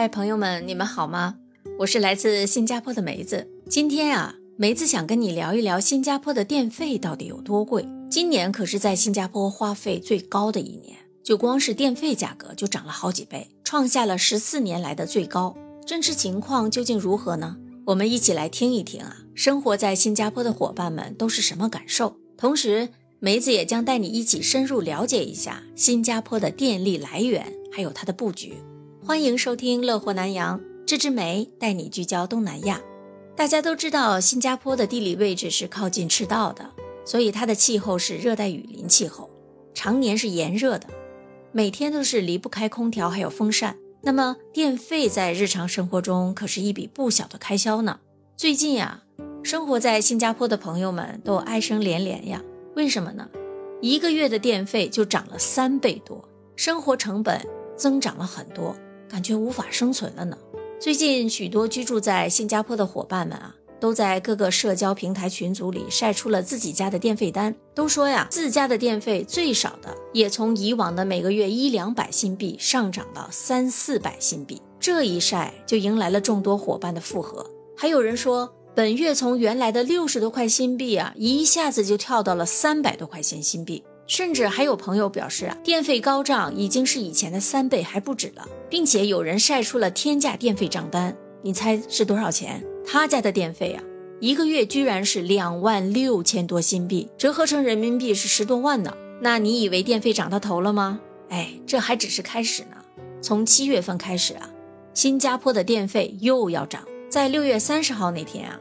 嗨，朋友们，你们好吗？我是来自新加坡的梅子。今天啊，梅子想跟你聊一聊新加坡的电费到底有多贵。今年可是在新加坡花费最高的一年，就光是电费价格就涨了好几倍，创下了十四年来的最高。真实情况究竟如何呢？我们一起来听一听啊，生活在新加坡的伙伴们都是什么感受？同时，梅子也将带你一起深入了解一下新加坡的电力来源，还有它的布局。欢迎收听《乐活南洋》，这支梅带你聚焦东南亚。大家都知道，新加坡的地理位置是靠近赤道的，所以它的气候是热带雨林气候，常年是炎热的，每天都是离不开空调还有风扇。那么电费在日常生活中可是一笔不小的开销呢。最近呀，生活在新加坡的朋友们都哀声连连呀。为什么呢？一个月的电费就涨了三倍多，生活成本增长了很多。感觉无法生存了呢。最近许多居住在新加坡的伙伴们啊，都在各个社交平台群组里晒出了自己家的电费单，都说呀，自家的电费最少的也从以往的每个月一两百新币上涨到三四百新币。这一晒就迎来了众多伙伴的附和。还有人说，本月从原来的六十多块新币啊，一下子就跳到了三百多块钱新币。甚至还有朋友表示啊，电费高涨已经是以前的三倍还不止了，并且有人晒出了天价电费账单，你猜是多少钱？他家的电费啊，一个月居然是两万六千多新币，折合成人民币是十多万呢。那你以为电费涨到头了吗？哎，这还只是开始呢。从七月份开始啊，新加坡的电费又要涨，在六月三十号那天啊。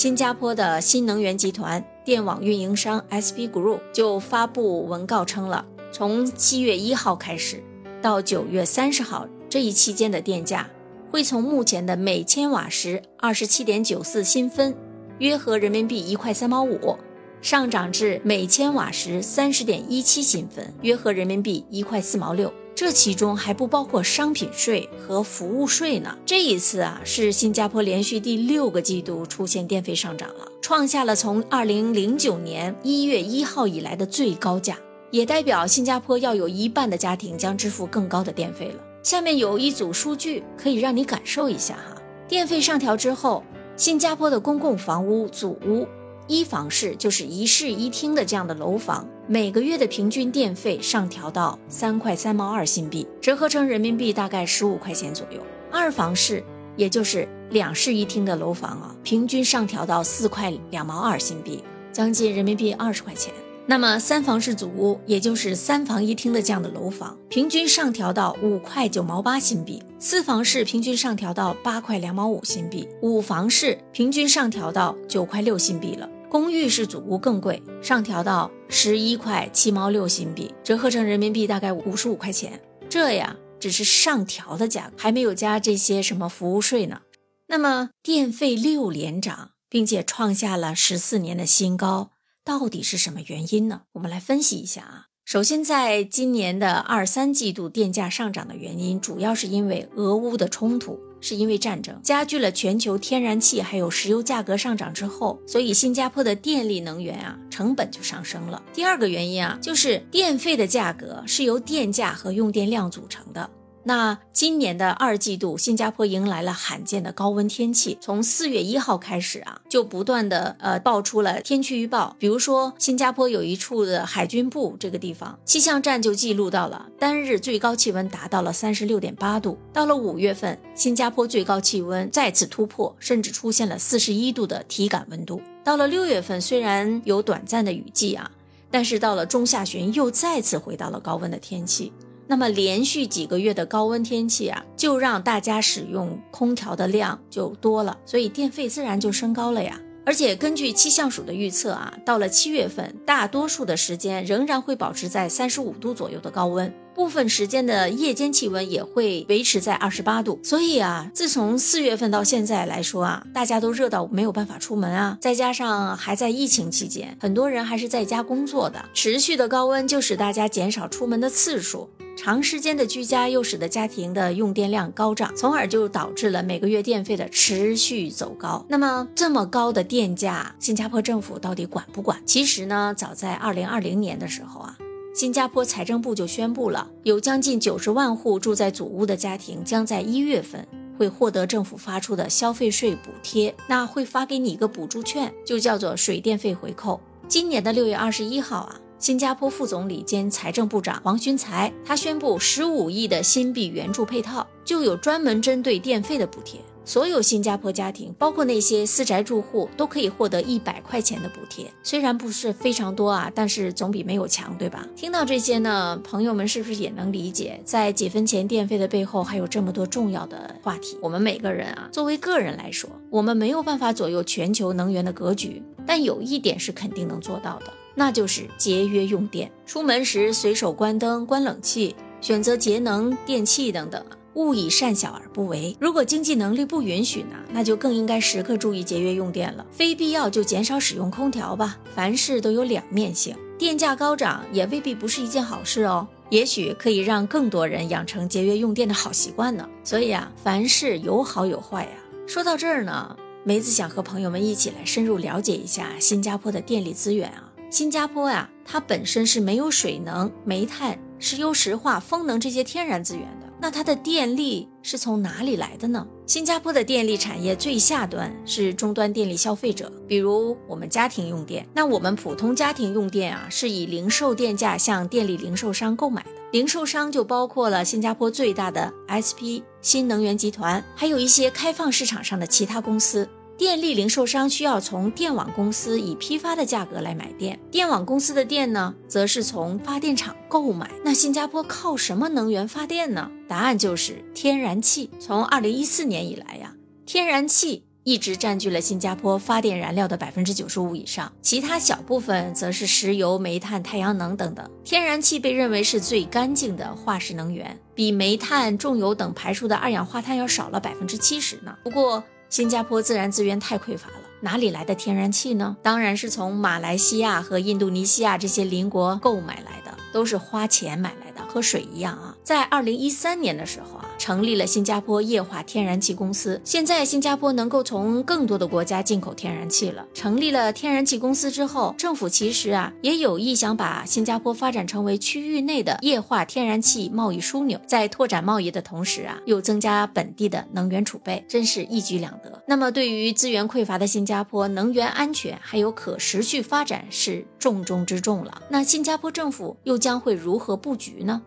新加坡的新能源集团电网运营商 SP Group 就发布文告称了，从七月一号开始到九月三十号这一期间的电价会从目前的每千瓦时二十七点九四新分，约合人民币一块三毛五，上涨至每千瓦时三十点一七新分，约合人民币一块四毛六。这其中还不包括商品税和服务税呢。这一次啊，是新加坡连续第六个季度出现电费上涨了，创下了从二零零九年一月一号以来的最高价，也代表新加坡要有一半的家庭将支付更高的电费了。下面有一组数据可以让你感受一下哈，电费上调之后，新加坡的公共房屋组屋。一房式就是一室一厅的这样的楼房，每个月的平均电费上调到三块三毛二新币，折合成人民币大概十五块钱左右。二房式，也就是两室一厅的楼房啊，平均上调到四块两毛二新币，将近人民币二十块钱。那么三房式祖屋，也就是三房一厅的这样的楼房，平均上调到五块九毛八新币；四房式平均上调到八块两毛五新币；五房式平均上调到九块六新币了。公寓式祖屋更贵，上调到十一块七毛六新币，折合成人民币大概五十五块钱。这呀只是上调的价格，还没有加这些什么服务税呢。那么电费六连涨，并且创下了十四年的新高，到底是什么原因呢？我们来分析一下啊。首先，在今年的二三季度电价上涨的原因，主要是因为俄乌的冲突，是因为战争加剧了全球天然气还有石油价格上涨之后，所以新加坡的电力能源啊成本就上升了。第二个原因啊，就是电费的价格是由电价和用电量组成的。那今年的二季度，新加坡迎来了罕见的高温天气。从四月一号开始啊，就不断的呃爆出了天气预报。比如说，新加坡有一处的海军部这个地方，气象站就记录到了单日最高气温达到了三十六点八度。到了五月份，新加坡最高气温再次突破，甚至出现了四十一度的体感温度。到了六月份，虽然有短暂的雨季啊，但是到了中下旬又再次回到了高温的天气。那么连续几个月的高温天气啊，就让大家使用空调的量就多了，所以电费自然就升高了呀。而且根据气象署的预测啊，到了七月份，大多数的时间仍然会保持在三十五度左右的高温，部分时间的夜间气温也会维持在二十八度。所以啊，自从四月份到现在来说啊，大家都热到没有办法出门啊，再加上还在疫情期间，很多人还是在家工作的，持续的高温就使大家减少出门的次数。长时间的居家又使得家庭的用电量高涨，从而就导致了每个月电费的持续走高。那么这么高的电价，新加坡政府到底管不管？其实呢，早在二零二零年的时候啊，新加坡财政部就宣布了，有将近九十万户住在祖屋的家庭将在一月份会获得政府发出的消费税补贴，那会发给你一个补助券，就叫做水电费回扣。今年的六月二十一号啊，新加坡副总理兼财政部长黄勋才他宣布十五亿的新币援助配套，就有专门针对电费的补贴。所有新加坡家庭，包括那些私宅住户，都可以获得一百块钱的补贴。虽然不是非常多啊，但是总比没有强，对吧？听到这些呢，朋友们是不是也能理解，在几分钱电费的背后，还有这么多重要的话题？我们每个人啊，作为个人来说，我们没有办法左右全球能源的格局，但有一点是肯定能做到的，那就是节约用电。出门时随手关灯、关冷气，选择节能电器等等。勿以善小而不为。如果经济能力不允许呢，那就更应该时刻注意节约用电了。非必要就减少使用空调吧。凡事都有两面性，电价高涨也未必不是一件好事哦。也许可以让更多人养成节约用电的好习惯呢。所以啊，凡事有好有坏呀。说到这儿呢，梅子想和朋友们一起来深入了解一下新加坡的电力资源啊。新加坡呀，它本身是没有水能、煤炭、石油石化、风能这些天然资源的。那它的电力是从哪里来的呢？新加坡的电力产业最下端是终端电力消费者，比如我们家庭用电。那我们普通家庭用电啊，是以零售电价向电力零售商购买的。零售商就包括了新加坡最大的 SP 新能源集团，还有一些开放市场上的其他公司。电力零售商需要从电网公司以批发的价格来买电，电网公司的电呢，则是从发电厂购买。那新加坡靠什么能源发电呢？答案就是天然气。从二零一四年以来呀，天然气一直占据了新加坡发电燃料的百分之九十五以上，其他小部分则是石油、煤炭、太阳能等等。天然气被认为是最干净的化石能源，比煤炭、重油等排出的二氧化碳要少了百分之七十呢。不过，新加坡自然资源太匮乏了，哪里来的天然气呢？当然是从马来西亚和印度尼西亚这些邻国购买来的，都是花钱买来的，和水一样啊。在二零一三年的时候啊。成立了新加坡液化天然气公司。现在新加坡能够从更多的国家进口天然气了。成立了天然气公司之后，政府其实啊也有意想把新加坡发展成为区域内的液化天然气贸易枢纽，在拓展贸易的同时啊，又增加本地的能源储备，真是一举两得。那么对于资源匮乏的新加坡，能源安全还有可持续发展是重中之重了。那新加坡政府又将会如何布局呢？